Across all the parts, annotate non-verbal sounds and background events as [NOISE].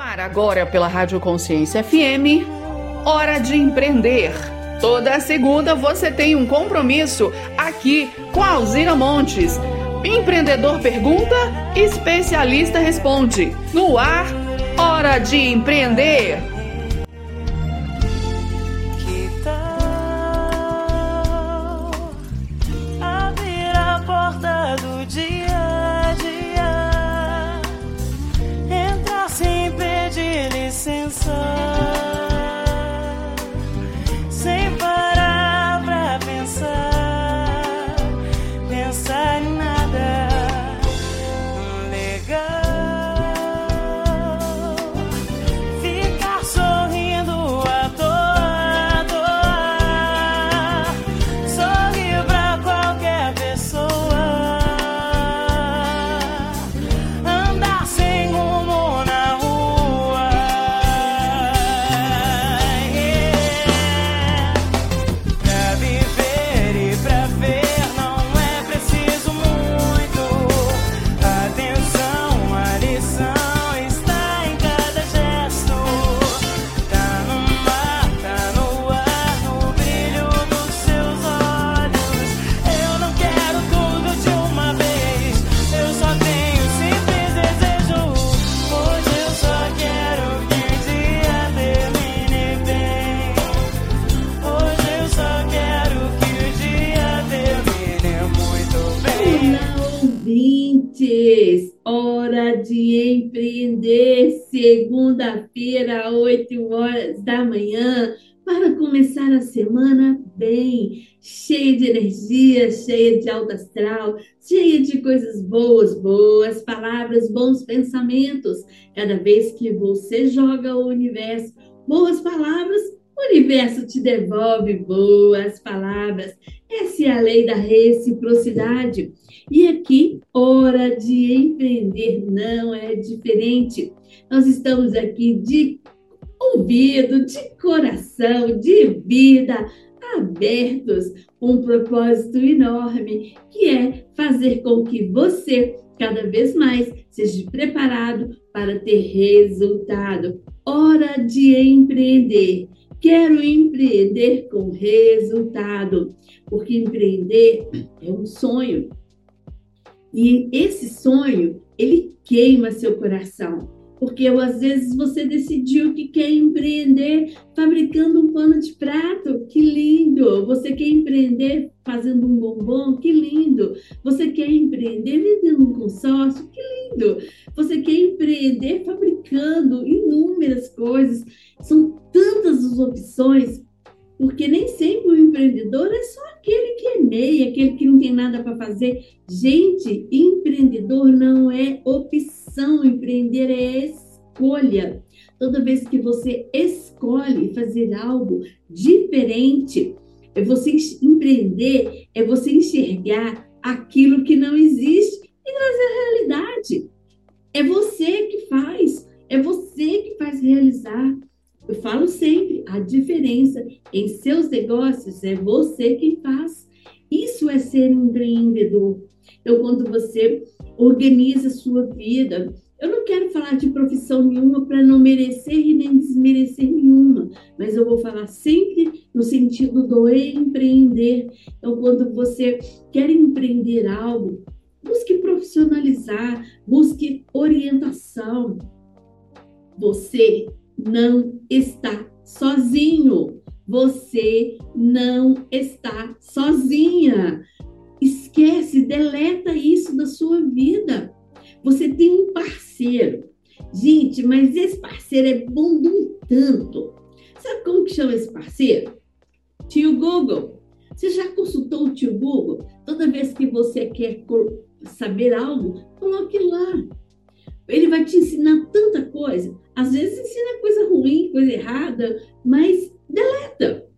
ar agora pela Rádio Consciência FM, Hora de Empreender. Toda segunda você tem um compromisso aqui com a Alzira Montes. Empreendedor pergunta, especialista responde. No ar, Hora de Empreender. sun. Segunda-feira, 8 horas da manhã, para começar a semana bem, cheia de energia, cheia de alto astral, cheia de coisas boas, boas palavras, bons pensamentos. Cada vez que você joga o universo boas palavras, o universo te devolve boas palavras. Essa é a lei da reciprocidade. E aqui, hora de empreender não é diferente. Nós estamos aqui de ouvido, de coração, de vida, abertos, um propósito enorme, que é fazer com que você, cada vez mais, seja preparado para ter resultado. Hora de empreender. Quero empreender com resultado, porque empreender é um sonho. E esse sonho, ele queima seu coração porque às vezes você decidiu que quer empreender fabricando um pano de prato, que lindo! Você quer empreender fazendo um bombom, que lindo! Você quer empreender vendendo um consórcio, que lindo! Você quer empreender fabricando inúmeras coisas. São tantas as opções, porque nem sempre o empreendedor é só aquele que é meio, aquele que não tem nada para fazer. Gente, empreendedor não é opção, empreender é escolha. Toda vez que você escolhe fazer algo diferente, é você empreender, é você enxergar aquilo que não existe e trazer a realidade. É você que faz, é você que faz realizar. Eu falo sempre, a diferença em seus negócios é você quem faz. Isso é ser empreendedor. Então, quando você organiza a sua vida. Eu não quero falar de profissão nenhuma para não merecer e nem desmerecer nenhuma, mas eu vou falar sempre no sentido do empreender. Então, quando você quer empreender algo, busque profissionalizar, busque orientação. Você não está sozinho. Você não está sozinha. Esquece, deleta isso da sua vida. Você tem um parceiro. Gente, mas esse parceiro é bom de um tanto. Sabe como que chama esse parceiro? Tio Google. Você já consultou o tio Google? Toda vez que você quer saber algo, coloque lá. Ele vai te ensinar tanta coisa. Às vezes ensina coisa ruim, coisa errada, mas deleta.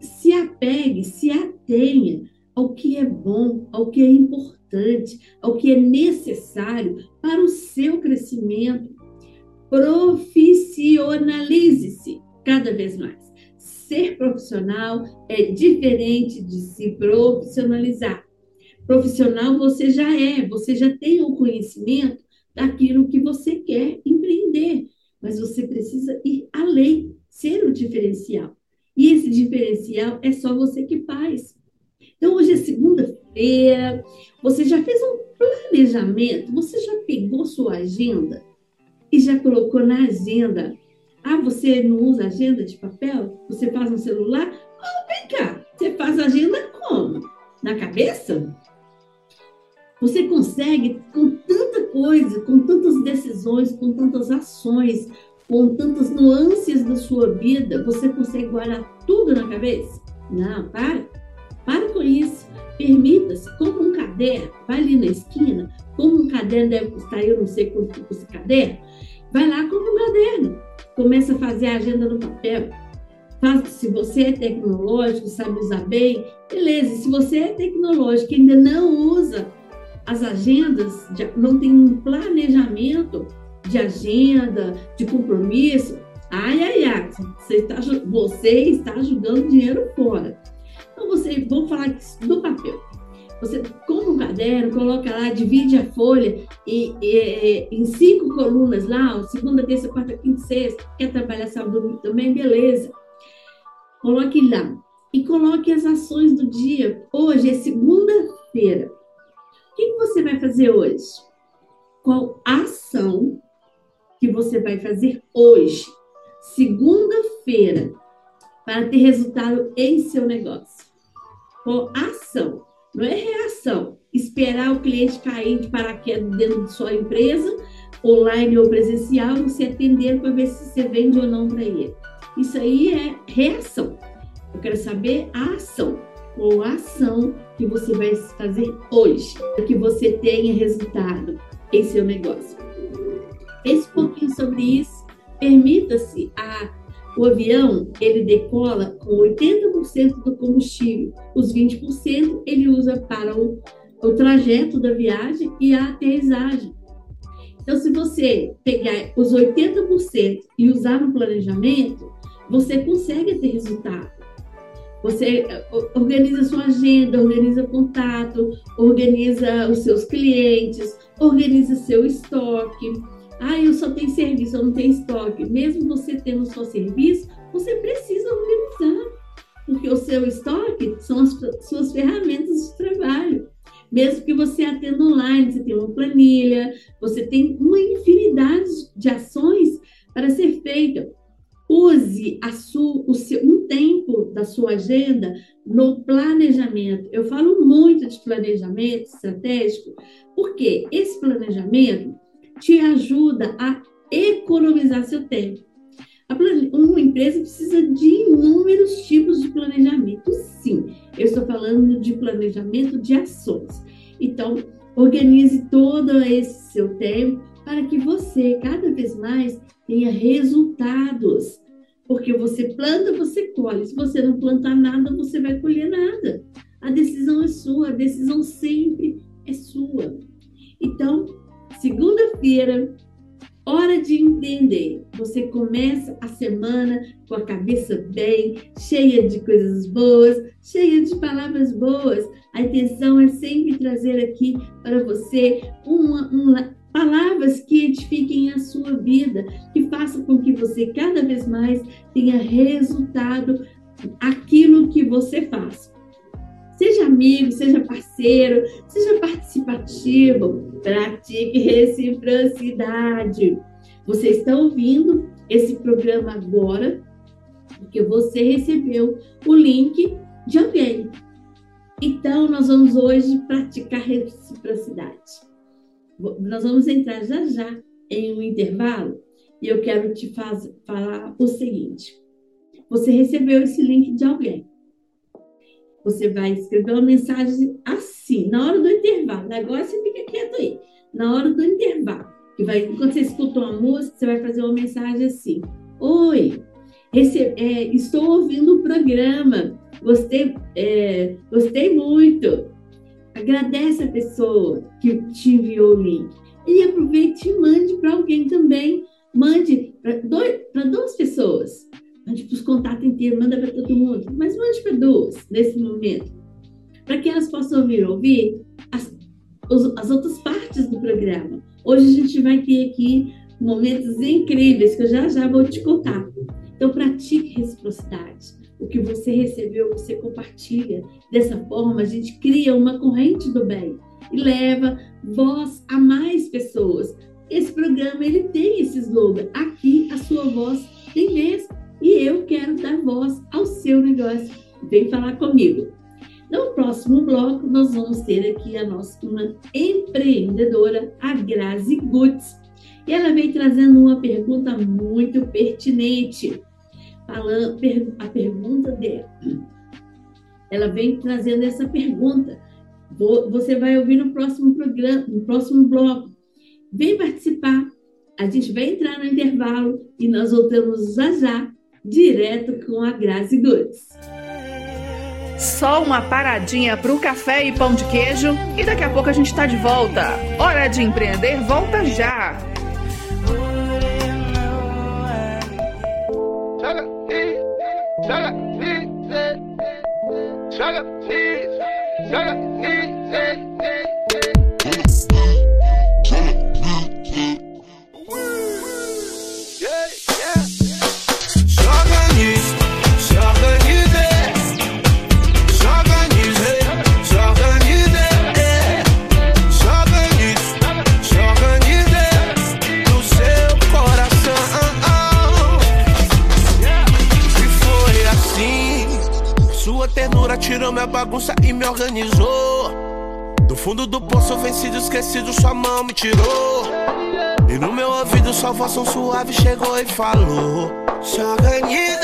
Se apegue, se atenha ao que é bom, ao que é importante, ao que é necessário para o seu crescimento. Profissionalize-se cada vez mais. Ser profissional é diferente de se profissionalizar. Profissional você já é, você já tem o conhecimento daquilo que você quer empreender. mas você precisa ir além, ser o diferencial. E esse diferencial é só você que faz. Então, hoje é segunda-feira, você já fez um planejamento, você já pegou sua agenda e já colocou na agenda. Ah, você não usa agenda de papel? Você faz no celular? Oh, vem cá, você faz agenda como? Na cabeça? Você consegue, com tanta coisa, com tantas decisões, com tantas ações, com tantas nuances da sua vida, você consegue guardar tudo na cabeça? Não, para. Para com isso. Permita-se, compra um caderno, vai ali na esquina, como um caderno deve custar, eu não sei quanto custa esse caderno, vai lá, compra um caderno, começa a fazer a agenda no papel. Faz, se você é tecnológico, sabe usar bem, beleza. Se você é tecnológico e ainda não usa as agendas, não tem um planejamento de agenda, de compromisso, ai, ai, ai, você está, você está jogando dinheiro fora. Então, você, vou falar do papel. Você compra um caderno, coloca lá, divide a folha e, e, em cinco colunas lá, segunda, terça, quarta, quinta, sexta. Quer trabalhar sábado, também? Beleza. Coloque lá. E coloque as ações do dia. Hoje é segunda-feira. Que você vai fazer hoje? Qual ação que você vai fazer hoje, segunda-feira, para ter resultado em seu negócio? Qual ação? Não é reação. Esperar o cliente cair de paraquedas dentro de sua empresa, online ou presencial, você atender para ver se você vende ou não para ele. Isso aí é reação. Eu quero saber a ação. Qual a ação que você vai fazer hoje para que você tenha resultado em seu negócio? Esse pouquinho sobre isso, permita-se a o avião, ele decola com 80% do combustível. Os 20% ele usa para o, o trajeto da viagem e a aterrissagem. Então, se você pegar os 80% e usar no planejamento, você consegue ter resultado. Você eh, organiza sua agenda, organiza contato, organiza os seus clientes, organiza seu estoque ah, eu só tenho serviço, eu não tenho estoque. Mesmo você tendo só serviço, você precisa organizar, porque o seu estoque são as suas ferramentas de trabalho. Mesmo que você atenda online, você tem uma planilha, você tem uma infinidade de ações para ser feita. Use a sua, o seu, um tempo da sua agenda no planejamento. Eu falo muito de planejamento estratégico, porque esse planejamento te ajuda a economizar seu tempo. Uma empresa precisa de inúmeros tipos de planejamento, sim. Eu estou falando de planejamento de ações. Então, organize todo esse seu tempo para que você, cada vez mais, tenha resultados. Porque você planta, você colhe. Se você não plantar nada, você vai colher nada. A decisão é sua, a decisão sempre é sua. Então, Segunda-feira, hora de entender. Você começa a semana com a cabeça bem, cheia de coisas boas, cheia de palavras boas. A intenção é sempre trazer aqui para você uma, uma, palavras que edifiquem a sua vida, que façam com que você cada vez mais tenha resultado aquilo que você faz. Seja amigo, seja parceiro, seja participativo, pratique reciprocidade. Você está ouvindo esse programa agora porque você recebeu o link de alguém. Então, nós vamos hoje praticar reciprocidade. Nós vamos entrar já já em um intervalo e eu quero te faz, falar o seguinte: você recebeu esse link de alguém você vai escrever uma mensagem assim, na hora do intervalo. Agora você fica quieto aí. Na hora do intervalo. Que vai, quando você escuta uma música, você vai fazer uma mensagem assim: Oi, esse, é, estou ouvindo o programa. Gostei, é, gostei muito. Agradece a pessoa que te enviou o link. E aproveite e mande para alguém também. Mande para duas pessoas mande para os contatos inteiros, manda para todo mundo, mas mande para duas nesse momento, para que elas possam ouvir, ouvir as, as outras partes do programa. Hoje a gente vai ter aqui momentos incríveis que eu já já vou te contar. Então, pratique reciprocidade. O que você recebeu, você compartilha. Dessa forma, a gente cria uma corrente do bem e leva voz a mais pessoas. Esse programa ele tem esse slogan: aqui a sua voz tem vez e eu quero dar voz ao seu negócio. Vem falar comigo. No próximo bloco, nós vamos ter aqui a nossa uma empreendedora, a Grazi Gutz. E ela vem trazendo uma pergunta muito pertinente. Falando, a pergunta dela. Ela vem trazendo essa pergunta. Você vai ouvir no próximo programa, no próximo bloco. Vem participar. A gente vai entrar no intervalo e nós voltamos já já, direto com a Grazi Goods. Só uma paradinha para o café e pão de queijo e daqui a pouco a gente está de volta. Hora de empreender, volta já! Sugar, cheese, sugar. Tirou minha bagunça e me organizou. Do fundo do poço, vencido, esquecido, sua mão me tirou. E no meu ouvido, salvação suave chegou e falou: Se organize,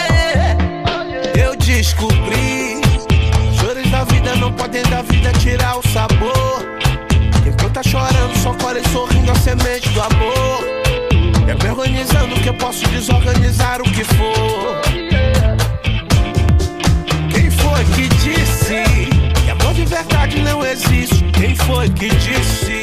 eu descobri. Chores da vida não podem da vida tirar o sabor. Quem tá chorando só colhe sorrindo a semente do amor. É me organizando que eu posso desorganizar o que for. Existe? Quem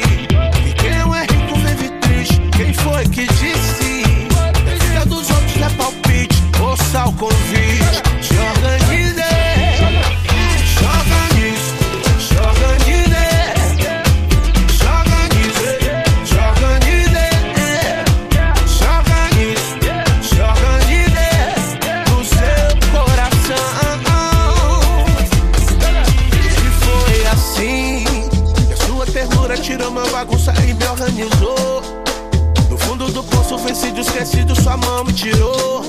esquecido, sua mão me tirou.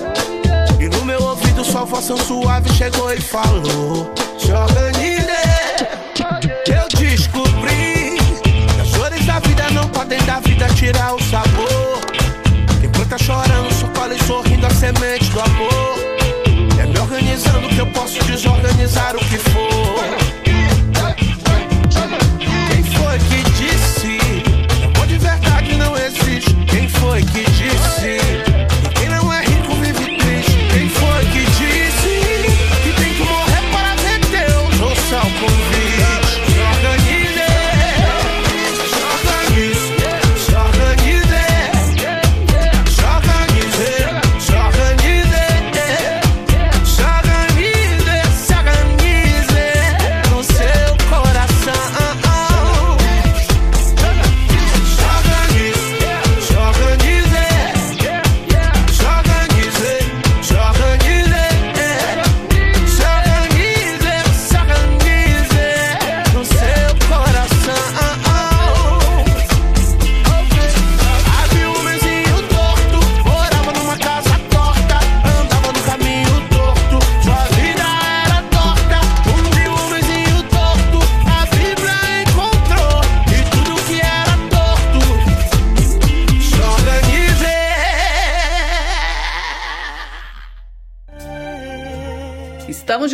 E no meu ouvido, voz tão suave chegou e falou: Se organize. Eu descobri que as dores da vida não podem da vida tirar o sabor. Quem planta chorando, só colhe sorrindo a semente do amor. É me organizando que eu posso desorganizar o que for.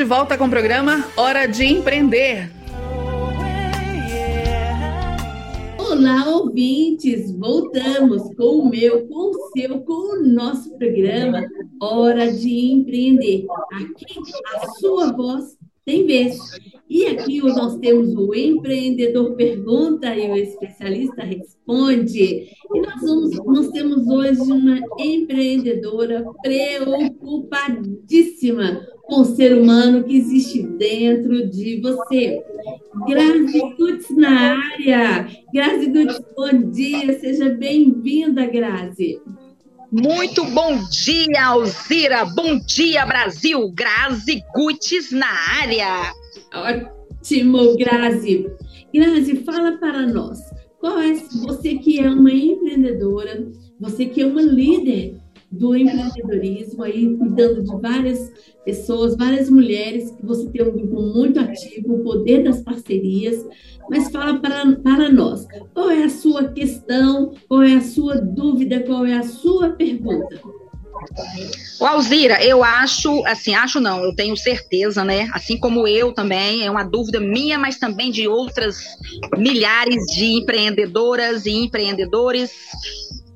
Volta com o programa Hora de Empreender. Olá, ouvintes! Voltamos com o meu, com o seu, com o nosso programa Hora de Empreender. Aqui a sua voz tem vez. E aqui nós temos o empreendedor pergunta e o especialista responde. E nós, vamos, nós temos hoje uma empreendedora preocupadíssima com o ser humano que existe dentro de você. Grazi Gutz na área. Grazi Gutz, bom dia, seja bem-vinda, Grazi. Muito bom dia, Alzira. Bom dia, Brasil. Grazi Gutz na área. Ótimo, Grazi. Grazi, fala para nós. Qual é você que é uma empreendedora, você que é uma líder do empreendedorismo, aí cuidando de várias pessoas, várias mulheres, que você tem um grupo muito ativo, o poder das parcerias, mas fala para, para nós, qual é a sua questão, qual é a sua dúvida, qual é a sua pergunta? O Alzira, eu acho, assim, acho não, eu tenho certeza, né? Assim como eu também, é uma dúvida minha, mas também de outras milhares de empreendedoras e empreendedores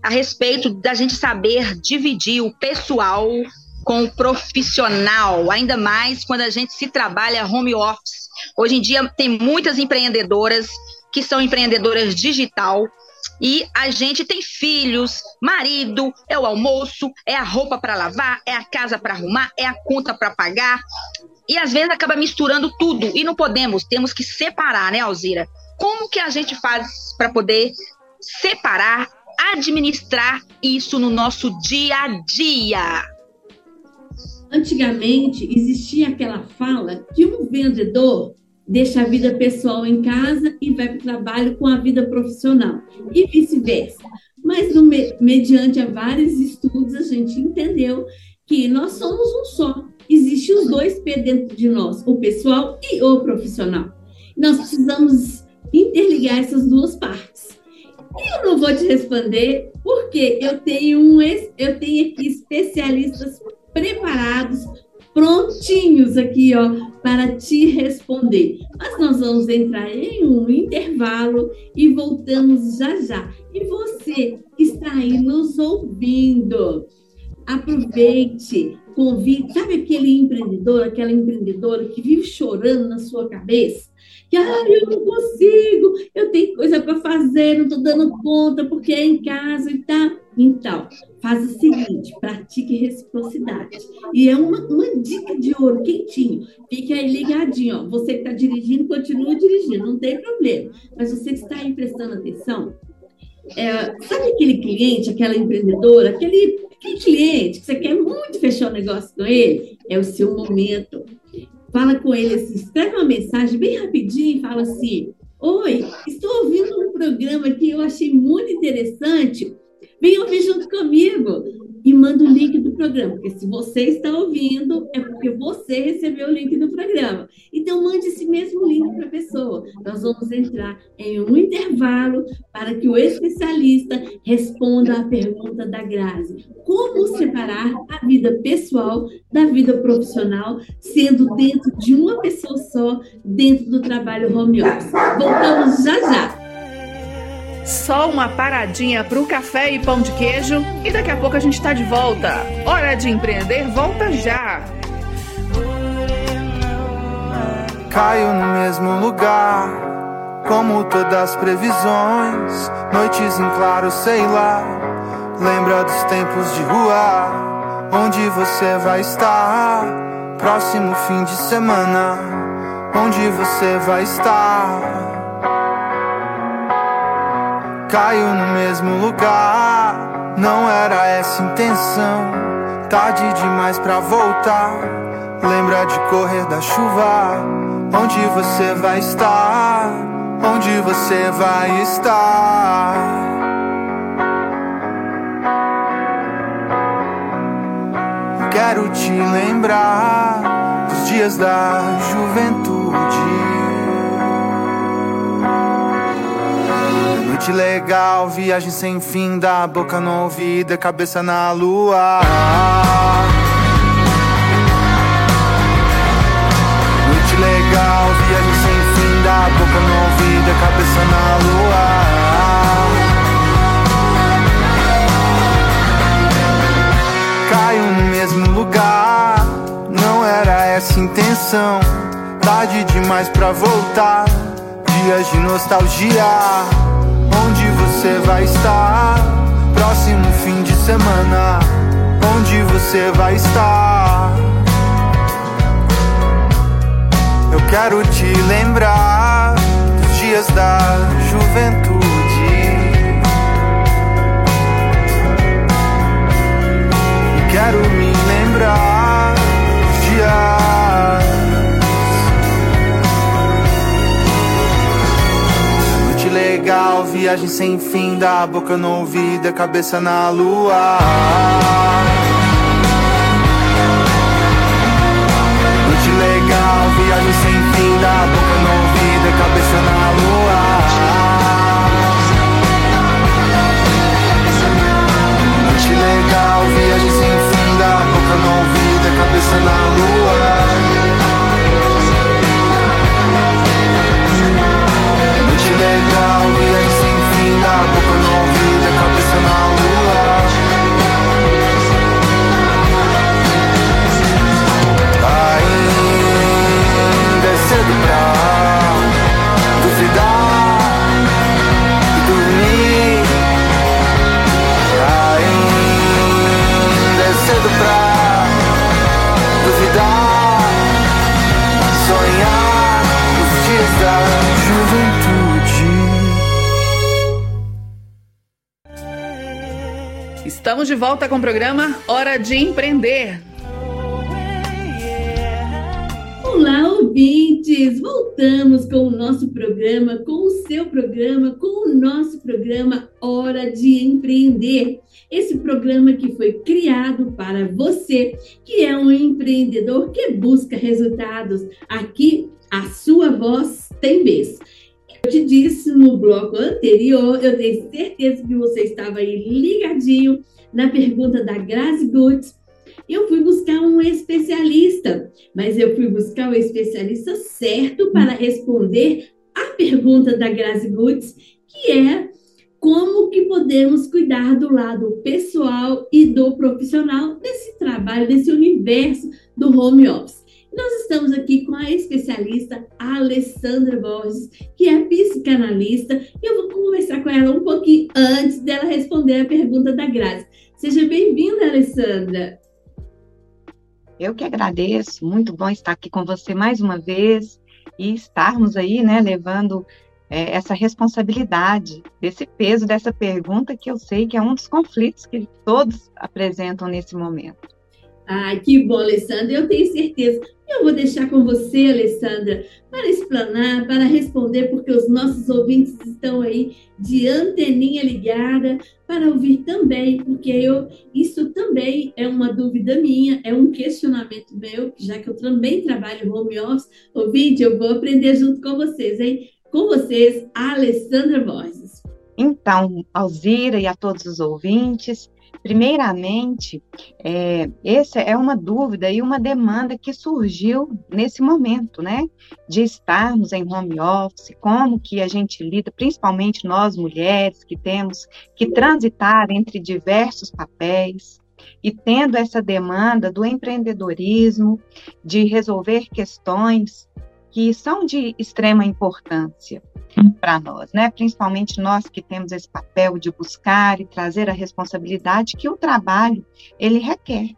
a respeito da gente saber dividir o pessoal com o profissional, ainda mais quando a gente se trabalha home office. Hoje em dia tem muitas empreendedoras que são empreendedoras digital e a gente tem filhos, marido, é o almoço, é a roupa para lavar, é a casa para arrumar, é a conta para pagar. E às vezes acaba misturando tudo e não podemos, temos que separar, né, Alzira? Como que a gente faz para poder separar administrar isso no nosso dia a dia? Antigamente existia aquela fala que um vendedor deixa a vida pessoal em casa e vai para o trabalho com a vida profissional, e vice-versa. Mas, no, mediante a vários estudos, a gente entendeu que nós somos um só. Existem os dois P dentro de nós, o pessoal e o profissional. Nós precisamos interligar essas duas partes. Eu não vou te responder porque eu tenho um eu tenho aqui especialistas preparados, prontinhos aqui, ó, para te responder. Mas nós vamos entrar em um intervalo e voltamos já já. E você que está aí nos ouvindo, aproveite, convide, sabe aquele empreendedor, aquela empreendedora que vive chorando na sua cabeça? que ah, eu não consigo, eu tenho coisa para fazer, não estou dando conta porque é em casa e tá. Então, faz o seguinte, pratique reciprocidade. E é uma, uma dica de ouro, quentinho. Fique aí ligadinho, ó. Você que está dirigindo, continua dirigindo, não tem problema. Mas você que está aí prestando atenção, é, sabe aquele cliente, aquela empreendedora, aquele, aquele cliente que você quer muito fechar o negócio com ele? É o seu momento fala com ele assim, escreve uma mensagem bem rapidinho e fala assim: Oi, estou ouvindo um programa que eu achei muito interessante. Venha ouvir junto comigo e manda o link do programa, porque se você está ouvindo, é porque você recebeu o link do programa. Então, mande esse mesmo link para a pessoa. Nós vamos entrar em um intervalo para que o especialista responda a pergunta da Grazi: como separar a vida pessoal da vida profissional, sendo dentro de uma pessoa só, dentro do trabalho home office? Voltamos já já. Só uma paradinha para o café e pão de queijo e daqui a pouco a gente está de volta. Hora de empreender, volta já! Caio no mesmo lugar, como todas as previsões. Noites em claro, sei lá. Lembra dos tempos de rua, onde você vai estar? Próximo fim de semana, onde você vai estar? Caio no mesmo lugar. Não era essa intenção. Tarde demais pra voltar. Lembra de correr da chuva. Onde você vai estar? Onde você vai estar? Quero te lembrar dos dias da juventude. Noite legal, viagem sem fim, da boca no ouvido, cabeça na lua. Noite legal, viagem sem fim, da boca no ouvido, cabeça na lua. Caio no mesmo lugar, não era essa intenção. Tarde demais pra voltar, dias de nostalgia você vai estar? Próximo fim de semana, onde você vai estar? Eu quero te lembrar dos dias da juventude. Quero me viagem sem fim, da boca no ouvido, cabeça na lua. Noite legal, viagem sem fim, da boca no ouvido, cabeça na lua. Noite legal, viagem sem fim, da boca no ouvido, cabeça na lua. Estamos de volta com o programa Hora de Empreender. Olá, ouvintes! Voltamos com o nosso programa, com o seu programa, com o nosso programa Hora de Empreender. Esse programa que foi criado para você, que é um empreendedor que busca resultados. Aqui, a sua voz tem vez. Eu te disse no bloco anterior, eu tenho certeza que você estava aí ligadinho na pergunta da Grazi Goods, eu fui buscar um especialista, mas eu fui buscar o especialista certo para responder a pergunta da Grazi Goods, que é como que podemos cuidar do lado pessoal e do profissional desse trabalho, desse universo do home office. Nós estamos aqui com a especialista Alessandra Borges, que é psicanalista, e eu vou conversar com ela um pouquinho antes dela responder a pergunta da Grazi. Seja bem-vinda, Alessandra. Eu que agradeço, muito bom estar aqui com você mais uma vez e estarmos aí, né, levando é, essa responsabilidade, desse peso dessa pergunta que eu sei que é um dos conflitos que todos apresentam nesse momento. Ah, que bom, Alessandra. Eu tenho certeza. Eu vou deixar com você, Alessandra, para explanar, para responder, porque os nossos ouvintes estão aí de anteninha ligada para ouvir também, porque eu isso também é uma dúvida minha, é um questionamento meu, já que eu também trabalho home office. Ouvinte, eu vou aprender junto com vocês, hein? Com vocês, a Alessandra Borges. Então, Alzira e a todos os ouvintes, Primeiramente, é, essa é uma dúvida e uma demanda que surgiu nesse momento, né? De estarmos em home office, como que a gente lida, principalmente nós mulheres que temos que transitar entre diversos papéis, e tendo essa demanda do empreendedorismo, de resolver questões que são de extrema importância para nós, né? Principalmente nós que temos esse papel de buscar e trazer a responsabilidade que o trabalho ele requer.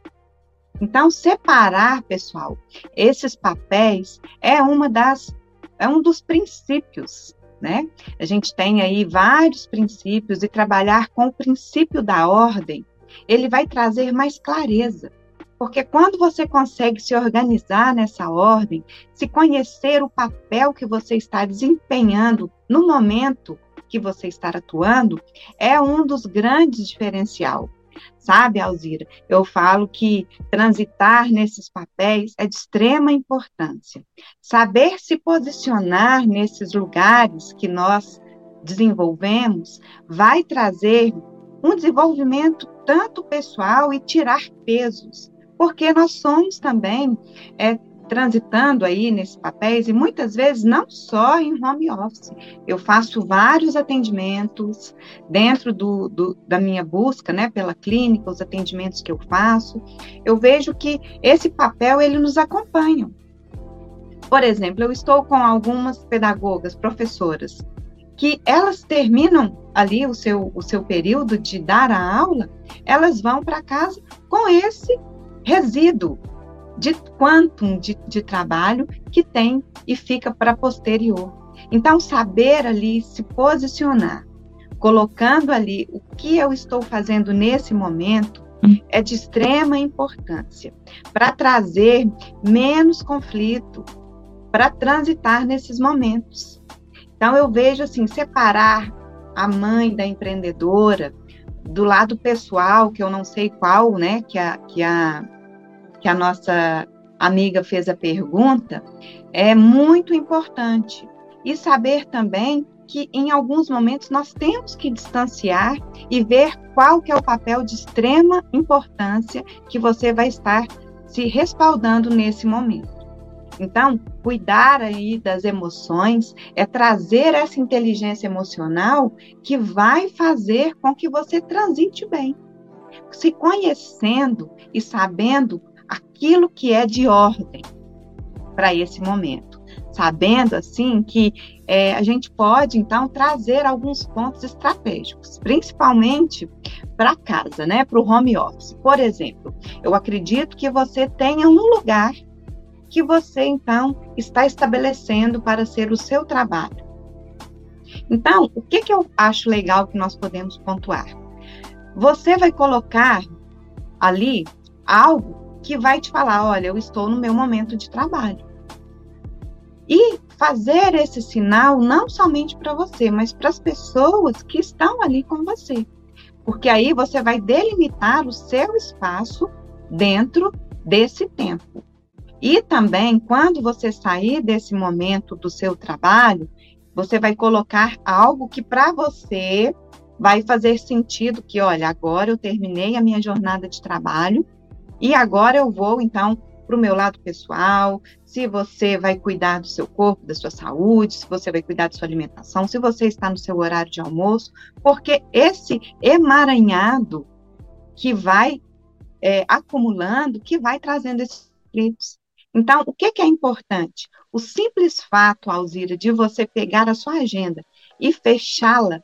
Então, separar, pessoal, esses papéis é uma das é um dos princípios, né? A gente tem aí vários princípios e trabalhar com o princípio da ordem, ele vai trazer mais clareza porque quando você consegue se organizar nessa ordem, se conhecer o papel que você está desempenhando no momento que você está atuando, é um dos grandes diferencial. Sabe, Alzira, eu falo que transitar nesses papéis é de extrema importância. Saber se posicionar nesses lugares que nós desenvolvemos vai trazer um desenvolvimento tanto pessoal e tirar pesos porque nós somos também é, transitando aí nesses papéis e muitas vezes não só em home office. Eu faço vários atendimentos dentro do, do, da minha busca, né, pela clínica, os atendimentos que eu faço. Eu vejo que esse papel ele nos acompanha. Por exemplo, eu estou com algumas pedagogas, professoras, que elas terminam ali o seu, o seu período de dar a aula, elas vão para casa com esse resíduo de quantum de, de trabalho que tem e fica para posterior. Então, saber ali se posicionar, colocando ali o que eu estou fazendo nesse momento, é de extrema importância para trazer menos conflito, para transitar nesses momentos. Então, eu vejo assim: separar a mãe da empreendedora, do lado pessoal, que eu não sei qual, né, que a, que a, que a nossa amiga fez a pergunta, é muito importante. E saber também que em alguns momentos nós temos que distanciar e ver qual que é o papel de extrema importância que você vai estar se respaldando nesse momento. Então, cuidar aí das emoções é trazer essa inteligência emocional que vai fazer com que você transite bem. Se conhecendo e sabendo aquilo que é de ordem para esse momento. Sabendo, assim, que é, a gente pode, então, trazer alguns pontos estratégicos, principalmente para casa, né, para o home office. Por exemplo, eu acredito que você tenha um lugar que você, então, está estabelecendo para ser o seu trabalho. Então, o que, que eu acho legal que nós podemos pontuar? Você vai colocar ali algo que vai te falar: olha, eu estou no meu momento de trabalho. E fazer esse sinal não somente para você, mas para as pessoas que estão ali com você. Porque aí você vai delimitar o seu espaço dentro desse tempo. E também, quando você sair desse momento do seu trabalho, você vai colocar algo que para você vai fazer sentido que, olha, agora eu terminei a minha jornada de trabalho e agora eu vou então para o meu lado pessoal, se você vai cuidar do seu corpo, da sua saúde, se você vai cuidar da sua alimentação, se você está no seu horário de almoço, porque esse emaranhado que vai é, acumulando, que vai trazendo esses conflitos. Então, o que, que é importante? O simples fato, Alzira, de você pegar a sua agenda e fechá-la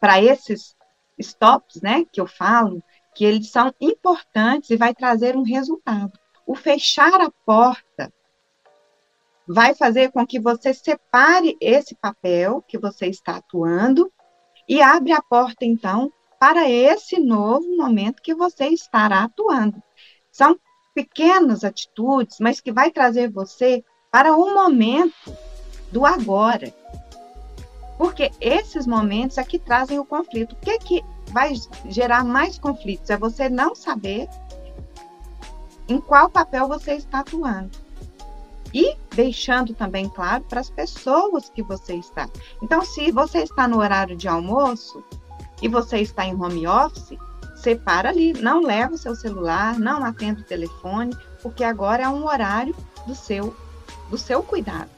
para esses stops, né, que eu falo, que eles são importantes e vai trazer um resultado. O fechar a porta vai fazer com que você separe esse papel que você está atuando e abre a porta então para esse novo momento que você estará atuando. São pequenas atitudes, mas que vai trazer você para o momento do agora. Porque esses momentos é trazem o conflito. O que, é que vai gerar mais conflitos? É você não saber em qual papel você está atuando. E deixando também claro para as pessoas que você está. Então, se você está no horário de almoço e você está em home office, separa ali, não leva o seu celular, não atenda o telefone, porque agora é um horário do seu do seu cuidado.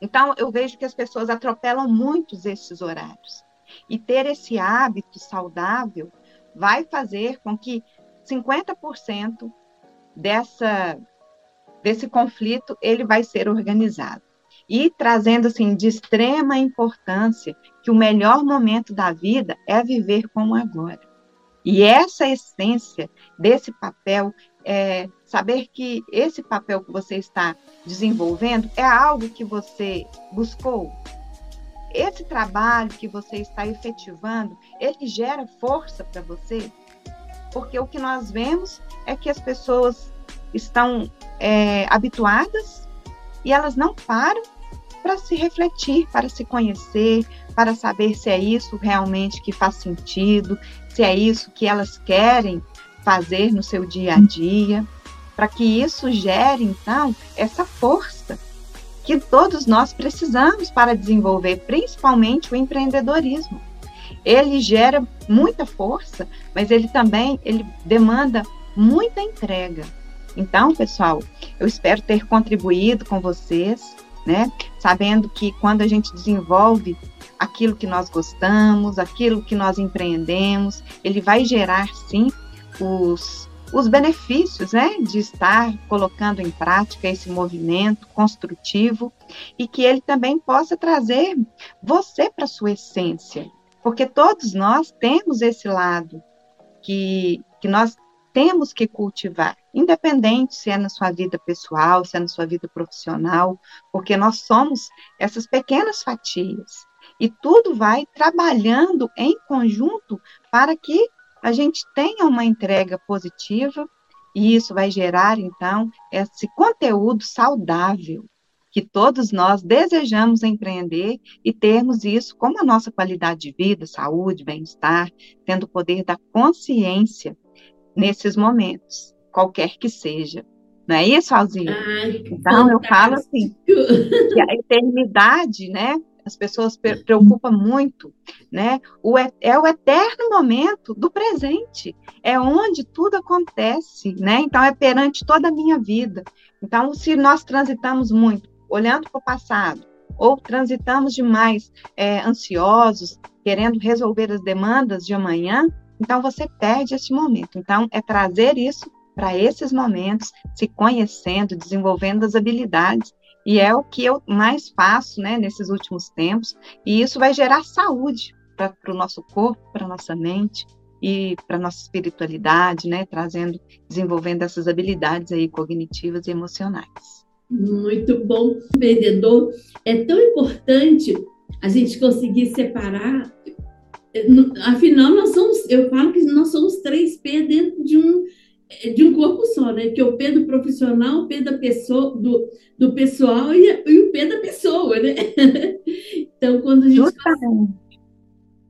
Então, eu vejo que as pessoas atropelam muitos esses horários. E ter esse hábito saudável vai fazer com que 50% dessa desse conflito ele vai ser organizado. E trazendo assim de extrema importância que o melhor momento da vida é viver como agora. E essa essência desse papel é saber que esse papel que você está desenvolvendo é algo que você buscou. Esse trabalho que você está efetivando, ele gera força para você, porque o que nós vemos é que as pessoas estão é, habituadas e elas não param para se refletir, para se conhecer, para saber se é isso realmente que faz sentido, se é isso que elas querem fazer no seu dia a dia, para que isso gere, então, essa força que todos nós precisamos para desenvolver, principalmente o empreendedorismo. Ele gera muita força, mas ele também ele demanda muita entrega. Então, pessoal, eu espero ter contribuído com vocês, né? Sabendo que quando a gente desenvolve aquilo que nós gostamos, aquilo que nós empreendemos, ele vai gerar sim os, os benefícios né, de estar colocando em prática esse movimento construtivo e que ele também possa trazer você para sua essência, porque todos nós temos esse lado que, que nós temos que cultivar, independente se é na sua vida pessoal, se é na sua vida profissional, porque nós somos essas pequenas fatias e tudo vai trabalhando em conjunto para que a gente tenha uma entrega positiva e isso vai gerar, então, esse conteúdo saudável que todos nós desejamos empreender e termos isso como a nossa qualidade de vida, saúde, bem-estar, tendo o poder da consciência nesses momentos, qualquer que seja. Não é isso, Alzira? Então, fantástico. eu falo assim, que a eternidade, né, as pessoas preocupam muito, né? O, é o eterno momento do presente, é onde tudo acontece, né? Então é perante toda a minha vida. Então, se nós transitamos muito olhando para o passado, ou transitamos demais é, ansiosos, querendo resolver as demandas de amanhã, então você perde esse momento. Então, é trazer isso para esses momentos, se conhecendo, desenvolvendo as habilidades e é o que eu mais faço né, nesses últimos tempos. E isso vai gerar saúde para o nosso corpo, para a nossa mente e para a nossa espiritualidade, né, trazendo, desenvolvendo essas habilidades aí cognitivas e emocionais. Muito bom, empreendedor. É tão importante a gente conseguir separar. Afinal, nós somos, eu falo que nós somos três P dentro de um é de um corpo só, né? Que é o P do profissional, o P da pessoa, do, do pessoal e, e o P da pessoa, né? [LAUGHS] então, quando a gente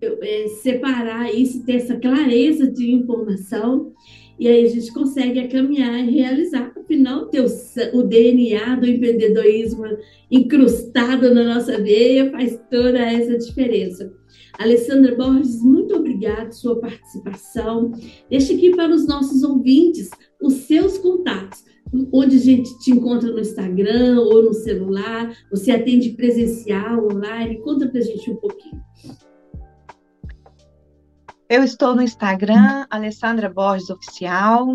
é, separar isso, ter essa clareza de informação, e aí a gente consegue caminhar e realizar. Afinal, ter o, o DNA do empreendedorismo incrustado na nossa veia faz toda essa diferença. Alessandra Borges, muito obrigada pela sua participação. Deixe aqui para os nossos ouvintes os seus contatos, onde a gente te encontra no Instagram ou no celular, você atende presencial, online, conta para a gente um pouquinho. Eu estou no Instagram, Alessandra Borges Oficial.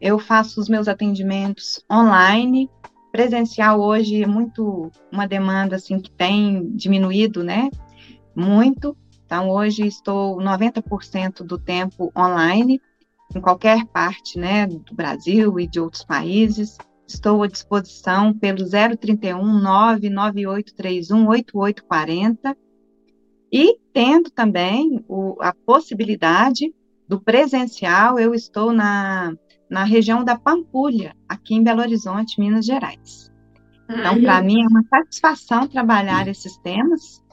Eu faço os meus atendimentos online. Presencial hoje é muito uma demanda assim que tem diminuído, né? Muito. Então, hoje estou 90% do tempo online, em qualquer parte né, do Brasil e de outros países. Estou à disposição pelo 031 99831 8840 e tendo também o, a possibilidade do presencial, eu estou na, na região da Pampulha, aqui em Belo Horizonte, Minas Gerais. Então, para mim é uma satisfação trabalhar esses temas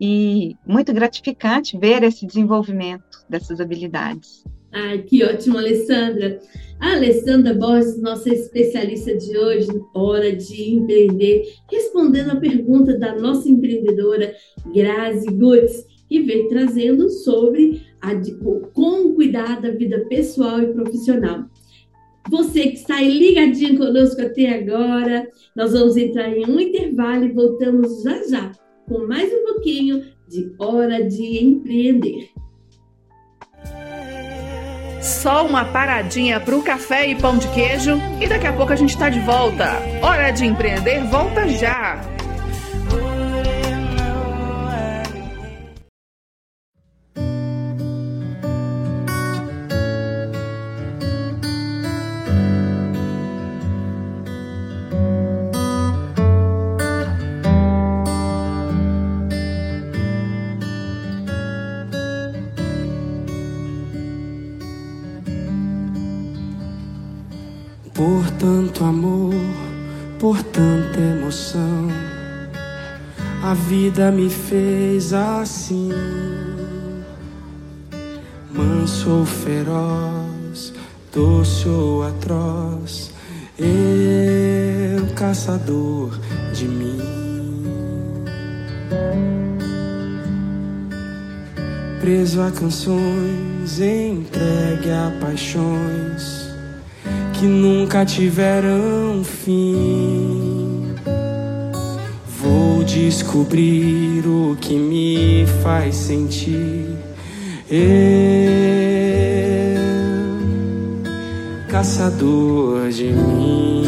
e muito gratificante ver esse desenvolvimento dessas habilidades. Ai, que ótimo, Alessandra. A Alessandra Borges, nossa especialista de hoje, Hora de Empreender, respondendo a pergunta da nossa empreendedora Grazi Gutz, que vem trazendo sobre a, como cuidar da vida pessoal e profissional. Você que está aí ligadinho conosco até agora, nós vamos entrar em um intervalo e voltamos já já com mais um pouquinho de Hora de Empreender. Só uma paradinha para o café e pão de queijo e daqui a pouco a gente está de volta. Hora de Empreender volta já! Vida me fez assim, manso ou feroz, doce ou atroz, eu caçador de mim. Preso a canções, entregue a paixões que nunca tiveram fim descobrir o que me faz sentir. Eu, caçador de mim.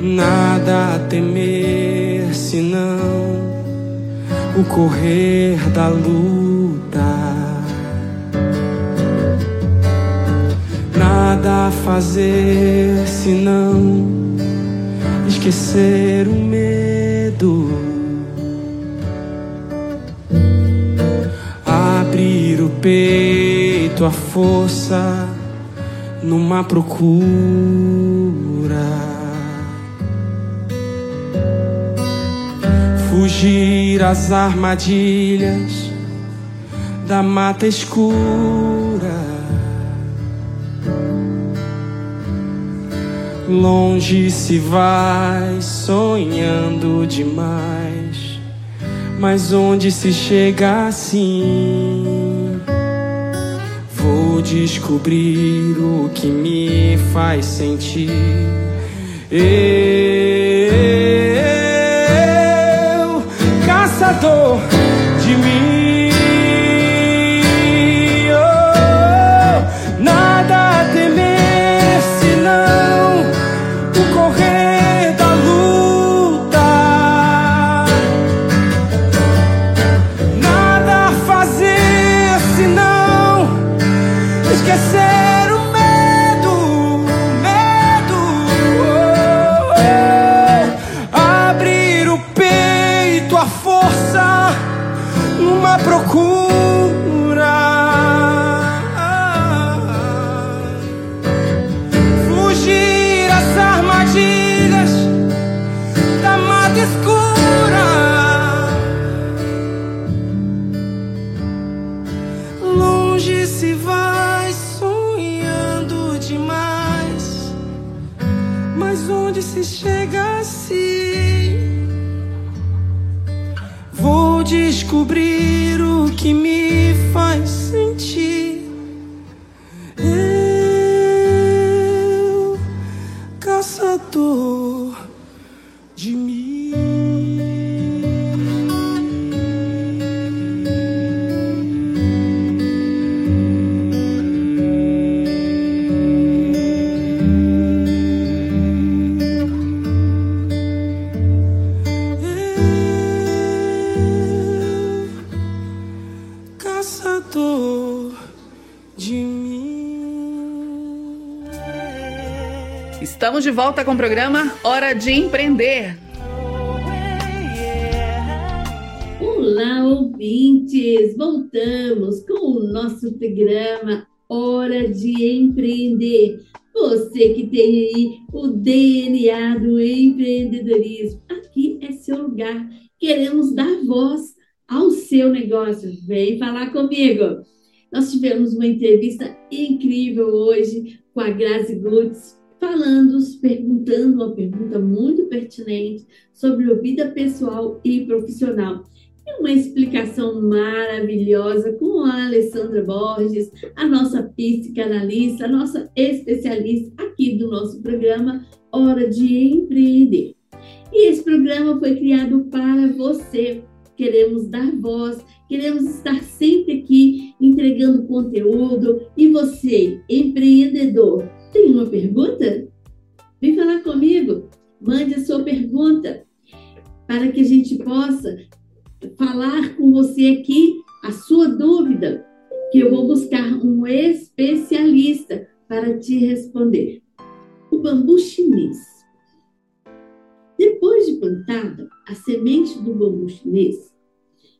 Nada a temer senão o correr da luta. Nada a fazer senão esquecer o medo, abrir o peito, a força numa procura. Fugir às armadilhas da mata escura. Longe se vai sonhando demais, mas onde se chega assim? Vou descobrir o que me faz sentir. Eu, caçador de mim. Estamos de volta com o programa Hora de Empreender. Olá, ouvintes! Voltamos com o nosso programa Hora de Empreender. Você que tem aí o DNA do empreendedorismo, aqui é seu lugar. Queremos dar voz ao seu negócio. Vem falar comigo. Nós tivemos uma entrevista incrível hoje com a Grazi Gutz, falando, perguntando uma pergunta muito pertinente sobre a vida pessoal e profissional. E uma explicação maravilhosa com a Alessandra Borges, a nossa psicanalista, a nossa especialista aqui do nosso programa Hora de Empreender. E esse programa foi criado para você. Queremos dar voz, queremos estar sempre aqui entregando conteúdo. E você, empreendedor, tem uma pergunta? Vem falar comigo. Mande a sua pergunta para que a gente possa falar com você aqui a sua dúvida, que eu vou buscar um especialista para te responder. O bambu chinês. Depois de plantada, a semente do bambu chinês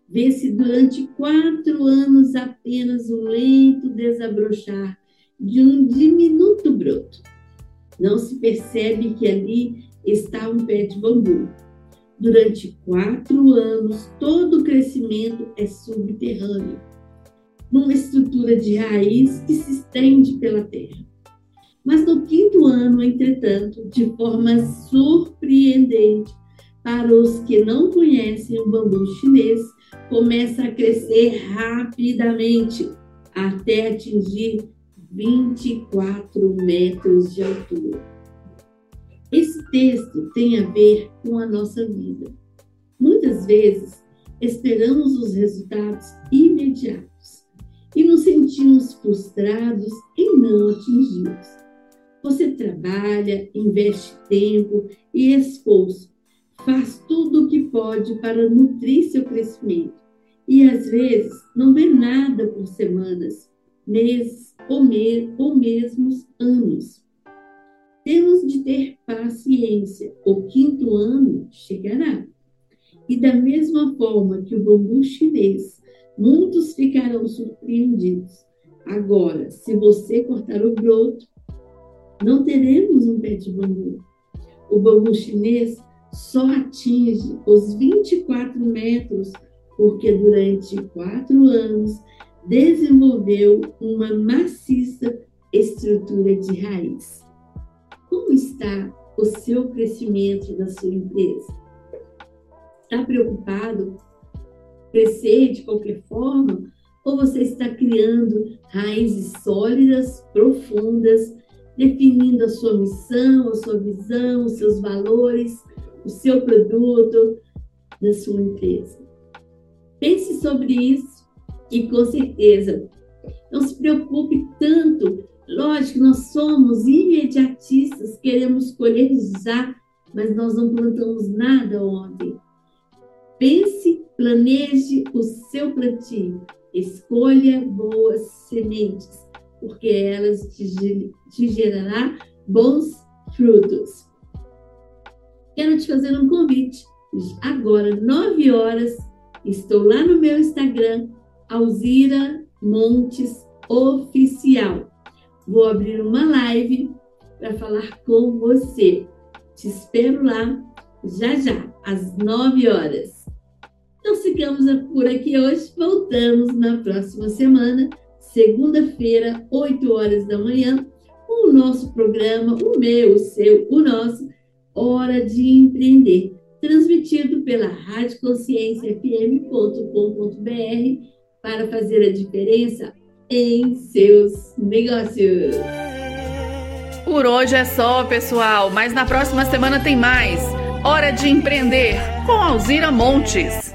vê-se durante quatro anos apenas o lento desabrochar de um diminuto broto. Não se percebe que ali está um pé de bambu. Durante quatro anos, todo o crescimento é subterrâneo, numa estrutura de raiz que se estende pela terra. Mas no quinto ano, entretanto, de forma surpreendente, para os que não conhecem o bambu chinês, começa a crescer rapidamente até atingir 24 metros de altura. Esse texto tem a ver com a nossa vida. Muitas vezes esperamos os resultados imediatos e nos sentimos frustrados em não atingi-los. Você trabalha, investe tempo e esforço, faz tudo o que pode para nutrir seu crescimento e às vezes não vê nada por semanas, meses ou, me, ou mesmos anos. Temos de ter paciência, o quinto ano chegará. E da mesma forma que o bambu chinês, muitos ficarão surpreendidos. Agora, se você cortar o broto, não teremos um pé de bambu. O bambu chinês só atinge os 24 metros porque durante quatro anos desenvolveu uma maciça estrutura de raiz. Como está o seu crescimento da sua empresa? Está preocupado crescer de qualquer forma? Ou você está criando raízes sólidas, profundas, definindo a sua missão, a sua visão, os seus valores, o seu produto da sua empresa? Pense sobre isso e com certeza não se preocupe tanto. Lógico, nós somos imediatistas, queremos colher já, mas nós não plantamos nada ontem. Pense, planeje o seu plantio. Escolha boas sementes, porque elas te, te gerarão bons frutos. Quero te fazer um convite. Agora, nove horas, estou lá no meu Instagram, Alzira Montes Oficial. Vou abrir uma live para falar com você. Te espero lá já já, às nove horas. Então ficamos por aqui hoje. Voltamos na próxima semana, segunda-feira, 8 horas da manhã, com o nosso programa, o meu, o seu, o nosso, Hora de Empreender, transmitido pela radioconsciênciafm.com.br para fazer a diferença em seus negócios. Por hoje é só, pessoal, mas na próxima semana tem mais. Hora de Empreender com Alzira Montes.